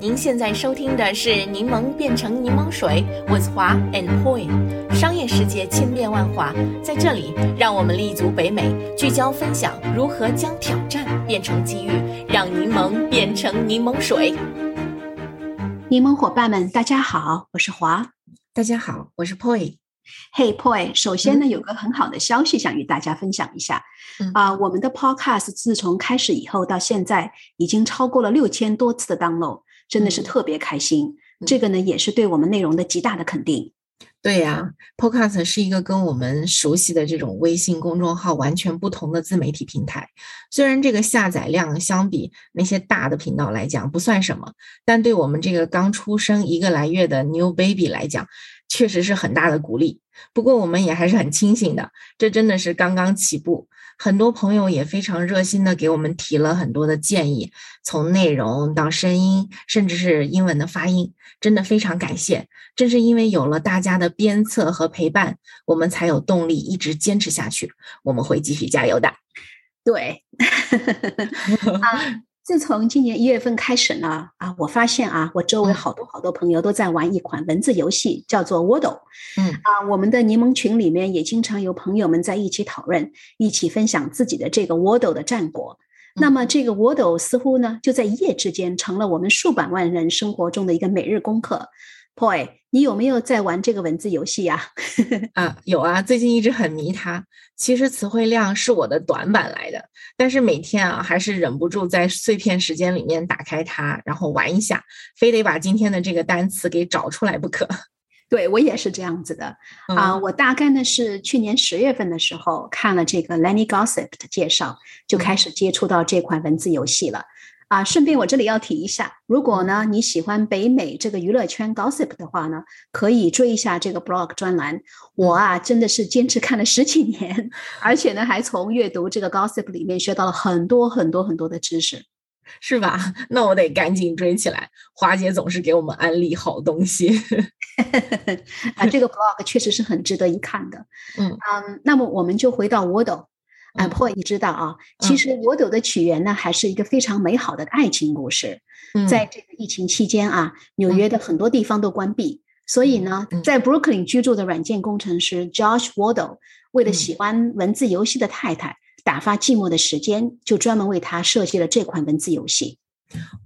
您现在收听的是《柠檬变成柠檬水》，with 华 and Poi。商业世界千变万化，在这里，让我们立足北美，聚焦分享如何将挑战变成机遇，让柠檬变成柠檬水。柠檬伙伴们，大家好，我是华。大家好，我是 Poi。Hey Poi，首先呢，有个很好的消息想与大家分享一下。啊，我们的 Podcast 自从开始以后到现在，已经超过了六千多次的 download。真的是特别开心，这个呢也是对我们内容的极大的肯定。对呀，Podcast 是一个跟我们熟悉的这种微信公众号完全不同的自媒体平台。虽然这个下载量相比那些大的频道来讲不算什么，但对我们这个刚出生一个来月的 New Baby 来讲，确实是很大的鼓励。不过我们也还是很清醒的，这真的是刚刚起步。很多朋友也非常热心的给我们提了很多的建议，从内容到声音，甚至是英文的发音，真的非常感谢。正是因为有了大家的鞭策和陪伴，我们才有动力一直坚持下去。我们会继续加油的。对。自从今年一月份开始呢，啊，我发现啊，我周围好多好多朋友都在玩一款文字游戏，叫做 Wordle。嗯，啊，我们的柠檬群里面也经常有朋友们在一起讨论，一起分享自己的这个 Wordle 的战果。那么这个 Wordle 似乎呢，就在一夜之间成了我们数百万人生活中的一个每日功课。Boy，你有没有在玩这个文字游戏呀？啊，有啊，最近一直很迷它。其实词汇量是我的短板来的，但是每天啊，还是忍不住在碎片时间里面打开它，然后玩一下，非得把今天的这个单词给找出来不可。对我也是这样子的啊。我大概呢是去年十月份的时候看了这个 Lenny Gossip 的介绍，就开始接触到这款文字游戏了。啊，顺便我这里要提一下，如果呢你喜欢北美这个娱乐圈 gossip 的话呢，可以追一下这个 blog 专栏。我啊真的是坚持看了十几年，而且呢还从阅读这个 gossip 里面学到了很多很多很多的知识，是吧？那我得赶紧追起来。华姐总是给我们安利好东西，啊，这个 blog 确实是很值得一看的。嗯嗯，那么我们就回到 Wordle。啊你知道啊？其实《我斗》的起源呢，还是一个非常美好的爱情故事。在这个疫情期间啊，纽约的很多地方都关闭，所以呢，在 Brooklyn 居住的软件工程师 Josh Wardle 为了喜欢文字游戏的太太打发寂寞的时间，就专门为他设计了这款文字游戏。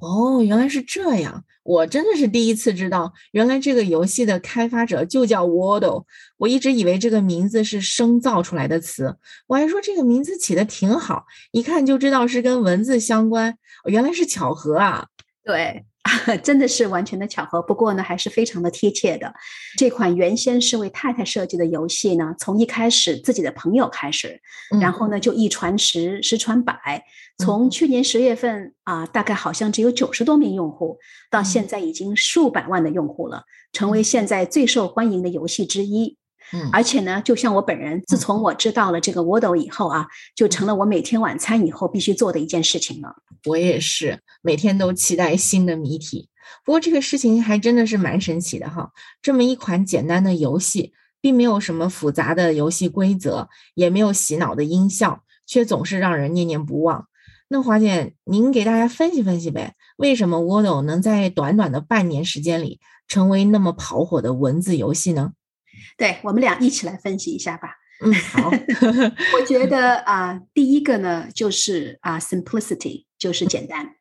哦，原来是这样！我真的是第一次知道，原来这个游戏的开发者就叫 Wordle。我一直以为这个名字是生造出来的词，我还说这个名字起的挺好，一看就知道是跟文字相关。原来是巧合啊！对。真的是完全的巧合，不过呢，还是非常的贴切的。这款原先是为太太设计的游戏呢，从一开始自己的朋友开始，然后呢就一传十，十传百。从去年十月份啊，大概好像只有九十多名用户，到现在已经数百万的用户了，成为现在最受欢迎的游戏之一。嗯，而且呢，就像我本人，自从我知道了这个 Wordle 以后啊，就成了我每天晚餐以后必须做的一件事情了。我也是，每天都期待新的谜题。不过这个事情还真的是蛮神奇的哈，这么一款简单的游戏，并没有什么复杂的游戏规则，也没有洗脑的音效，却总是让人念念不忘。那华姐，您给大家分析分析呗，为什么 Wordle 能在短短的半年时间里成为那么跑火的文字游戏呢？对我们俩一起来分析一下吧。嗯，好。我觉得啊，第一个呢就是啊，simplicity，就是简单。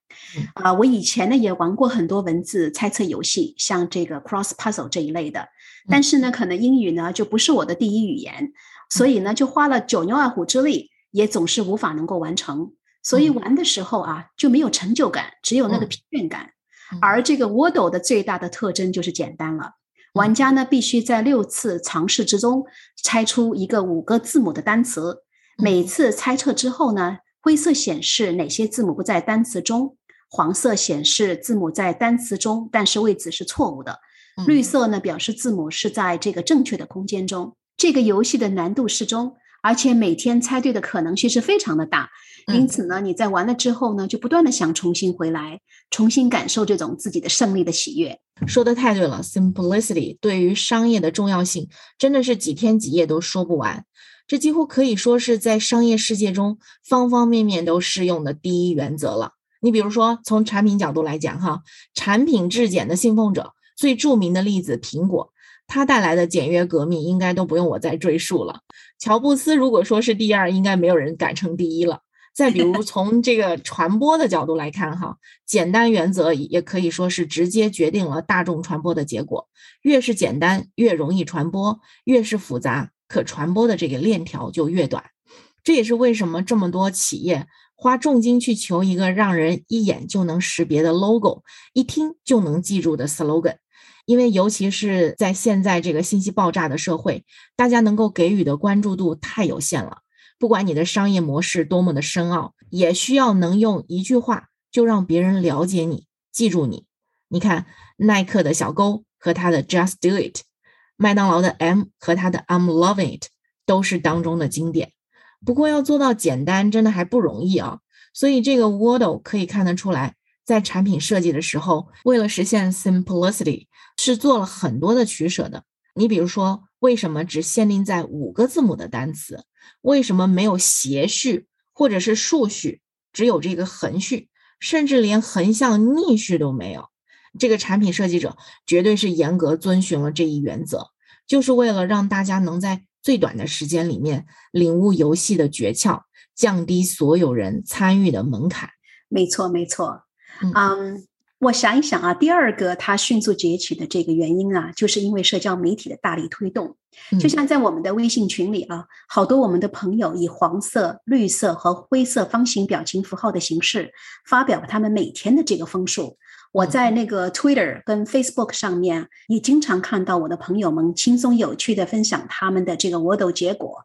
啊，我以前呢也玩过很多文字猜测游戏，像这个 cross puzzle 这一类的。但是呢，可能英语呢就不是我的第一语言，所以呢就花了九牛二虎之力，也总是无法能够完成。所以玩的时候啊就没有成就感，只有那个疲倦感。而这个 Wordle 的最大的特征就是简单了。玩家呢必须在六次尝试之中猜出一个五个字母的单词，每次猜测之后呢，灰色显示哪些字母不在单词中，黄色显示字母在单词中，但是位置是错误的，绿色呢表示字母是在这个正确的空间中。这个游戏的难度适中。而且每天猜对的可能性是非常的大，因此呢，你在完了之后呢，就不断的想重新回来，重新感受这种自己的胜利的喜悦。说的太对了，simplicity 对于商业的重要性真的是几天几夜都说不完。这几乎可以说是在商业世界中方方面面都适用的第一原则了。你比如说，从产品角度来讲，哈，产品质检的信奉者，最著名的例子，苹果，它带来的简约革命，应该都不用我再赘述了。乔布斯如果说是第二，应该没有人敢称第一了。再比如，从这个传播的角度来看，哈，简单原则也可以说是直接决定了大众传播的结果。越是简单，越容易传播；越是复杂，可传播的这个链条就越短。这也是为什么这么多企业花重金去求一个让人一眼就能识别的 logo，一听就能记住的 slogan。因为尤其是在现在这个信息爆炸的社会，大家能够给予的关注度太有限了。不管你的商业模式多么的深奥，也需要能用一句话就让别人了解你、记住你。你看，耐克的小勾和他的 Just Do It，麦当劳的 M 和他的 I'm Loving It，都是当中的经典。不过要做到简单，真的还不容易啊。所以这个 Wordle 可以看得出来，在产品设计的时候，为了实现 simplicity，是做了很多的取舍的。你比如说，为什么只限定在五个字母的单词？为什么没有斜序或者是竖序，只有这个横序，甚至连横向逆序都没有？这个产品设计者绝对是严格遵循了这一原则，就是为了让大家能在最短的时间里面领悟游戏的诀窍，降低所有人参与的门槛。没错，没错。嗯。我想一想啊，第二个它迅速崛起的这个原因啊，就是因为社交媒体的大力推动。就像在我们的微信群里啊，好多我们的朋友以黄色、绿色和灰色方形表情符号的形式发表他们每天的这个风数。我在那个 Twitter 跟 Facebook 上面也经常看到我的朋友们轻松有趣的分享他们的这个 Wordle 结果，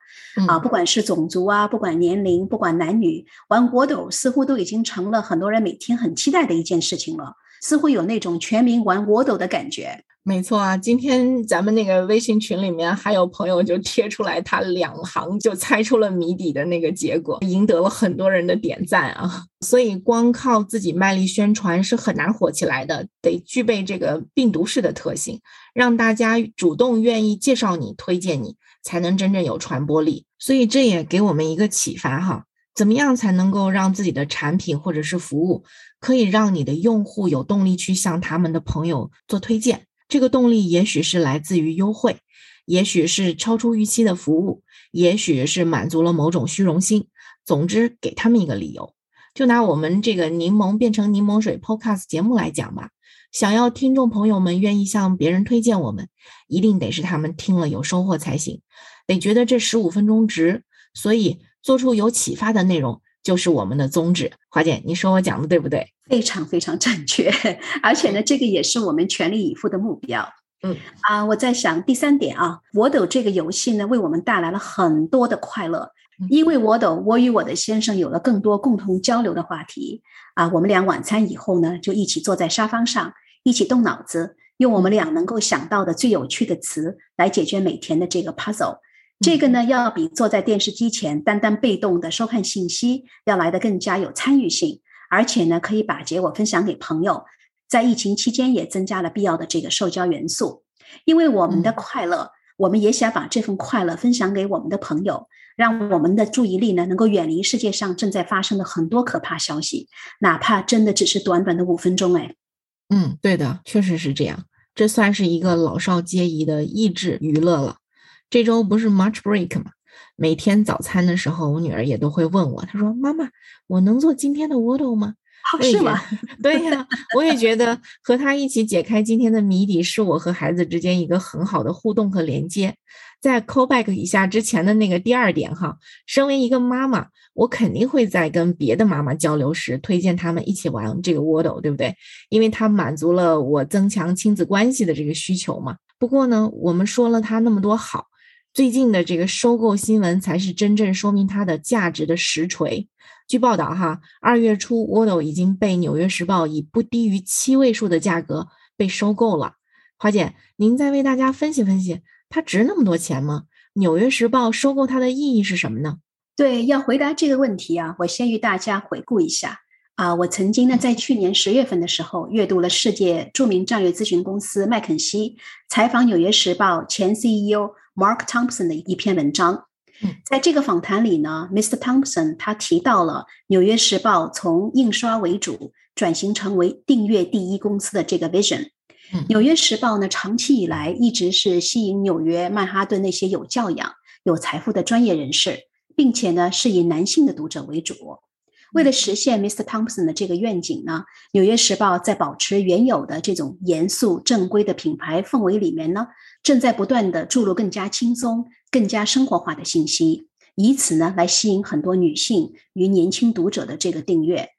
啊，不管是种族啊，不管年龄，不管男女，玩 Wordle 似乎都已经成了很多人每天很期待的一件事情了。似乎有那种全民玩 Wordle 的感觉。没错啊，今天咱们那个微信群里面还有朋友就贴出来他两行就猜出了谜底的那个结果，赢得了很多人的点赞啊。所以光靠自己卖力宣传是很难火起来的，得具备这个病毒式的特性，让大家主动愿意介绍你、推荐你，才能真正有传播力。所以这也给我们一个启发哈。怎么样才能够让自己的产品或者是服务可以让你的用户有动力去向他们的朋友做推荐？这个动力也许是来自于优惠，也许是超出预期的服务，也许是满足了某种虚荣心。总之，给他们一个理由。就拿我们这个柠檬变成柠檬水 Podcast 节目来讲吧，想要听众朋友们愿意向别人推荐我们，一定得是他们听了有收获才行，得觉得这十五分钟值。所以。做出有启发的内容就是我们的宗旨。华姐，你说我讲的对不对？非常非常正确，而且呢，这个也是我们全力以赴的目标。嗯啊，我在想第三点啊，我斗这个游戏呢，为我们带来了很多的快乐。因为我斗，我与我的先生有了更多共同交流的话题啊。我们俩晚餐以后呢，就一起坐在沙发上，一起动脑子，用我们俩能够想到的最有趣的词来解决每天的这个 puzzle。这个呢，要比坐在电视机前单单被动的收看信息要来的更加有参与性，而且呢，可以把结果分享给朋友。在疫情期间，也增加了必要的这个社交元素。因为我们的快乐，我们也想把这份快乐分享给我们的朋友，让我们的注意力呢，能够远离世界上正在发生的很多可怕消息，哪怕真的只是短短的五分钟。哎，嗯，对的，确实是这样。这算是一个老少皆宜的益智娱乐了。这周不是 March Break 吗？每天早餐的时候，我女儿也都会问我，她说：“妈妈，我能做今天的 Wordle 吗？”是吗？对呀，我也觉得和她一起解开今天的谜底，是我和孩子之间一个很好的互动和连接。在 Callback 以下之前的那个第二点哈，身为一个妈妈，我肯定会在跟别的妈妈交流时推荐他们一起玩这个 Wordle，对不对？因为它满足了我增强亲子关系的这个需求嘛。不过呢，我们说了它那么多好。最近的这个收购新闻才是真正说明它的价值的实锤。据报道，哈，二月初，Wordle 已经被《纽约时报》以不低于七位数的价格被收购了。华姐，您再为大家分析分析，它值那么多钱吗？《纽约时报》收购它的意义是什么呢？对，要回答这个问题啊，我先与大家回顾一下啊，我曾经呢在去年十月份的时候阅读了世界著名战略咨询公司麦肯锡采访《纽约时报》前 CEO。Mark Thompson 的一篇文章，在这个访谈里呢，Mr. Thompson 他提到了《纽约时报》从印刷为主转型成为订阅第一公司的这个 vision。《纽约时报》呢，长期以来一直是吸引纽约曼哈顿那些有教养、有财富的专业人士，并且呢是以男性的读者为主。为了实现 Mr. Thompson 的这个愿景呢，《纽约时报》在保持原有的这种严肃正规的品牌氛围里面呢，正在不断的注入更加轻松、更加生活化的信息，以此呢来吸引很多女性与年轻读者的这个订阅。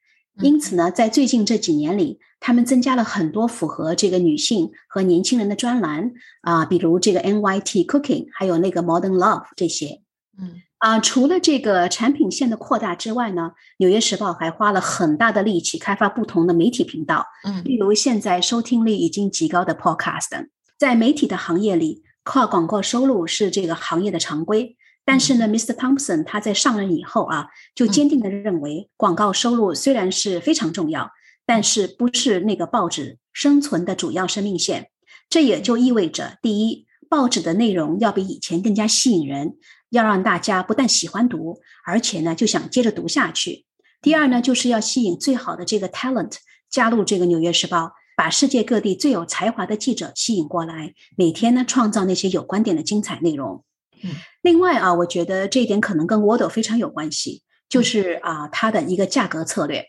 因此呢，在最近这几年里，他们增加了很多符合这个女性和年轻人的专栏啊，比如这个 NYT Cooking，还有那个 Modern Love 这些。嗯啊，除了这个产品线的扩大之外呢，《纽约时报》还花了很大的力气开发不同的媒体频道，嗯例如现在收听率已经极高的 Podcast。在媒体的行业里，靠广告收入是这个行业的常规。但是呢，Mr. Thompson 他在上任以后啊，就坚定的认为，广告收入虽然是非常重要，但是不是那个报纸生存的主要生命线。这也就意味着，第一，报纸的内容要比以前更加吸引人，要让大家不但喜欢读，而且呢就想接着读下去。第二呢，就是要吸引最好的这个 talent 加入这个《纽约时报》，把世界各地最有才华的记者吸引过来，每天呢创造那些有观点的精彩内容。嗯另外啊，我觉得这一点可能跟 Wordle 非常有关系，就是啊它的一个价格策略，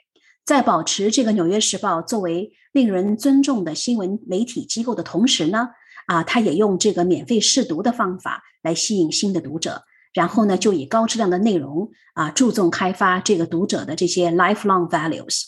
在保持这个《纽约时报》作为令人尊重的新闻媒体机构的同时呢，啊，它也用这个免费试读的方法来吸引新的读者，然后呢，就以高质量的内容啊，注重开发这个读者的这些 lifelong values。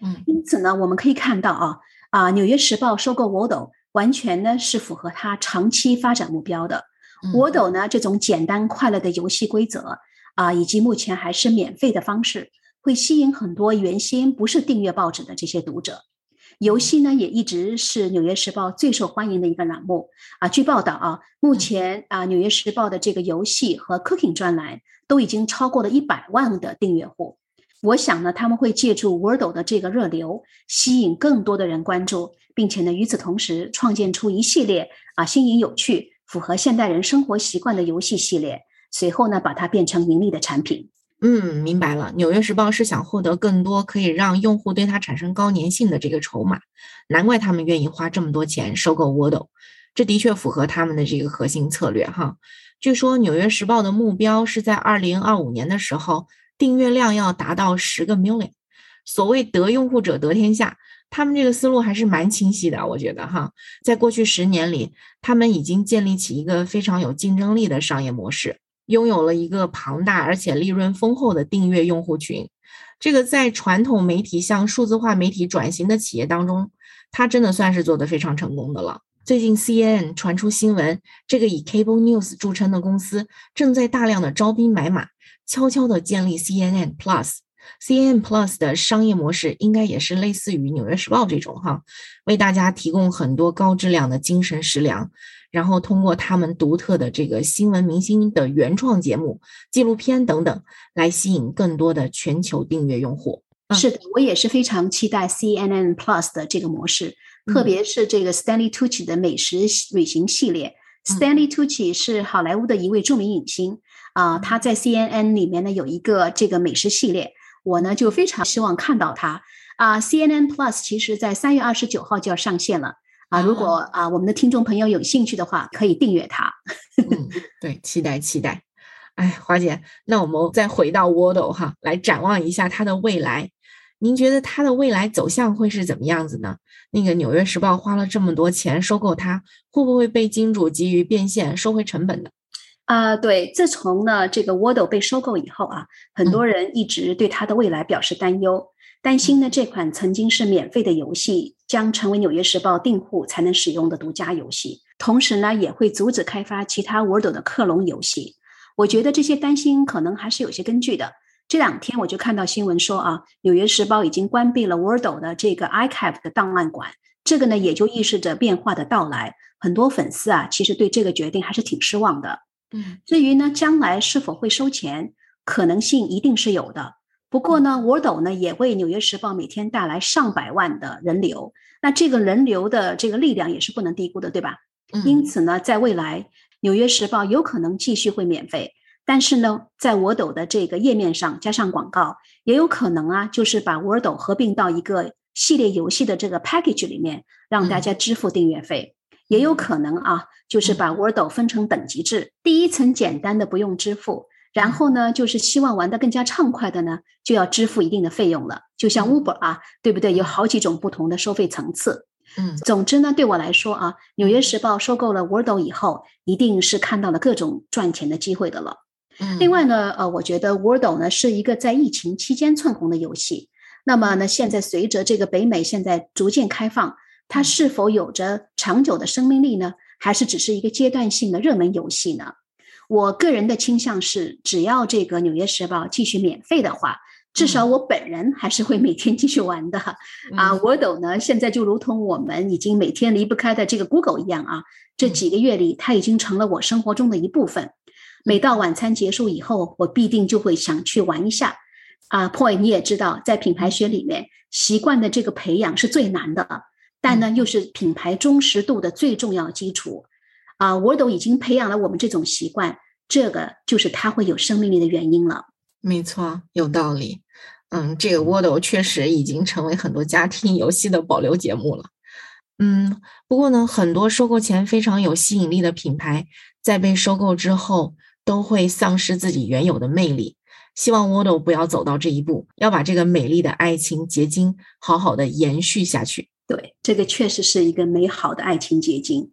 嗯因此呢，我们可以看到啊啊，《纽约时报》收购 Wordle 完全呢是符合它长期发展目标的。嗯 Wordle 呢这种简单快乐的游戏规则啊，以及目前还是免费的方式，会吸引很多原先不是订阅报纸的这些读者。游戏呢也一直是《纽约时报》最受欢迎的一个栏目啊。据报道啊，目前啊，《纽约时报》的这个游戏和 Cooking 专栏都已经超过了一百万的订阅户。我想呢，他们会借助 Wordle 的这个热流，吸引更多的人关注，并且呢，与此同时创建出一系列啊新颖有趣、符合现代人生活习惯的游戏系列。随后呢，把它变成盈利的产品。嗯，明白了。《纽约时报》是想获得更多可以让用户对它产生高粘性的这个筹码，难怪他们愿意花这么多钱收购 Wordle，这的确符合他们的这个核心策略哈。据说《纽约时报》的目标是在二零二五年的时候，订阅量要达到十个 million。所谓得用户者得天下，他们这个思路还是蛮清晰的，我觉得哈。在过去十年里，他们已经建立起一个非常有竞争力的商业模式。拥有了一个庞大而且利润丰厚的订阅用户群，这个在传统媒体向数字化媒体转型的企业当中，它真的算是做得非常成功的了。最近 CNN 传出新闻，这个以 Cable News 著称的公司正在大量的招兵买马，悄悄地建立 CNN Plus。CNN Plus 的商业模式应该也是类似于《纽约时报》这种哈，为大家提供很多高质量的精神食粮。然后通过他们独特的这个新闻明星的原创节目、纪录片等等，来吸引更多的全球订阅用户。嗯是的，我也是非常期待 CNN Plus 的这个模式，特别是这个 Stanley Tucci 的美食旅行系列。Stanley Tucci 是好莱坞的一位著名影星啊、他在 CNN 里面呢有一个这个美食系列，我呢就非常希望看到他啊、CNN Plus 其实在三月二十九号就要上线了。啊，如果啊我们的听众朋友有兴趣的话，可以订阅它。嗯，对，期待期待。哎，华姐，那我们再回到 Wordle 哈，来展望一下它的未来。您觉得它的未来走向会是怎么样子呢？那个《纽约时报》花了这么多钱收购它，会不会被金主急于变现收回成本呢？啊、对，自从呢这个 Wordle 被收购以后啊，很多人一直对它的未来表示担忧，担心呢这款曾经是免费的游戏将成为《纽约时报》订户才能使用的独家游戏，同时呢也会阻止开发其他 Wordle 的克隆游戏。我觉得这些担心可能还是有些根据的。这两天我就看到新闻说啊，《纽约时报》已经关闭了 Wordle 的这个 iCap 的档案馆，这个呢也就预示着变化的到来。很多粉丝啊，其实对这个决定还是挺失望的。嗯至于呢，将来是否会收钱，可能性一定是有的。不过呢，Wordle 呢也为《纽约时报》每天带来上百万的人流，那这个人流的这个力量也是不能低估的，对吧？因嗯。此呢，在未来，《纽约时报》有可能继续会免费，但是呢，在 Wordle 的这个页面上加上广告，也有可能啊，就是把 Wordle 合并到一个系列游戏的这个 package 里面，让大家支付订阅费。也有可能啊，就是把 Wordle 分成等级制，第一层简单的不用支付，然后呢，就是希望玩得更加畅快的呢，就要支付一定的费用了。就像 Uber 啊，对不对？有好几种不同的收费层次。嗯，总之呢，对我来说啊，《纽约时报》收购了 Wordle 以后，一定是看到了各种赚钱的机会的了。嗯另外呢，呃，我觉得 Wordle 呢是一个在疫情期间窜红的游戏。那么呢，现在随着这个北美现在逐渐开放。它是否有着长久的生命力呢？还是只是一个阶段性的热门游戏呢？我个人的倾向是，只要这个《纽约时报》继续免费的话，至少我本人还是会每天继续玩的。啊，Wordle 呢，现在就如同我们已经每天离不开的这个 Google 一样啊，这几个月里，它已经成了我生活中的一部分。每到晚餐结束以后，我必定就会想去玩一下。啊，Point，你也知道，在品牌学里面，习惯的这个培养是最难的。但呢，又是品牌忠实度的最重要基础，啊，Wordle 已经培养了我们这种习惯，这个就是它会有生命力的原因了。没错，有道理。嗯，这个 Wordle 确实已经成为很多家庭游戏的保留节目了。嗯，不过呢，很多收购前非常有吸引力的品牌，在被收购之后都会丧失自己原有的魅力。希望 Wordle 不要走到这一步，要把这个美丽的爱情结晶好好的延续下去。对，这个确实是一个美好的爱情结晶。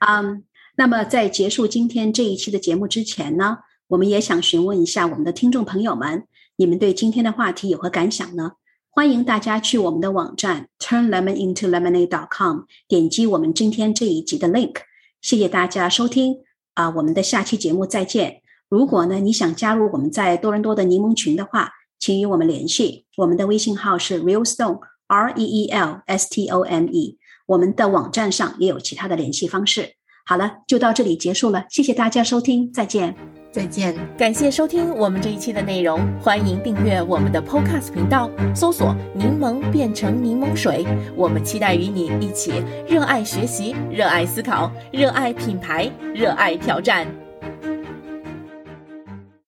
嗯，那么在结束今天这一期的节目之前呢，我们也想询问一下我们的听众朋友们，你们对今天的话题有何感想呢？欢迎大家去我们的网站 turnlemonintolemonade.com 点击我们今天这一集的 link。谢谢大家收听啊，我们的下期节目再见。如果呢你想加入我们在多伦多的柠檬群的话，请与我们联系，我们的微信号是 realstone。R E E L S T O M E，我们的网站上也有其他的联系方式。好了，就到这里结束了，谢谢大家收听，再见，再见，感谢收听我们这一期的内容，欢迎订阅我们的 Podcast 频道，搜索“柠檬变成柠檬水”，我们期待与你一起热爱学习，热爱思考，热爱品牌，热爱挑战。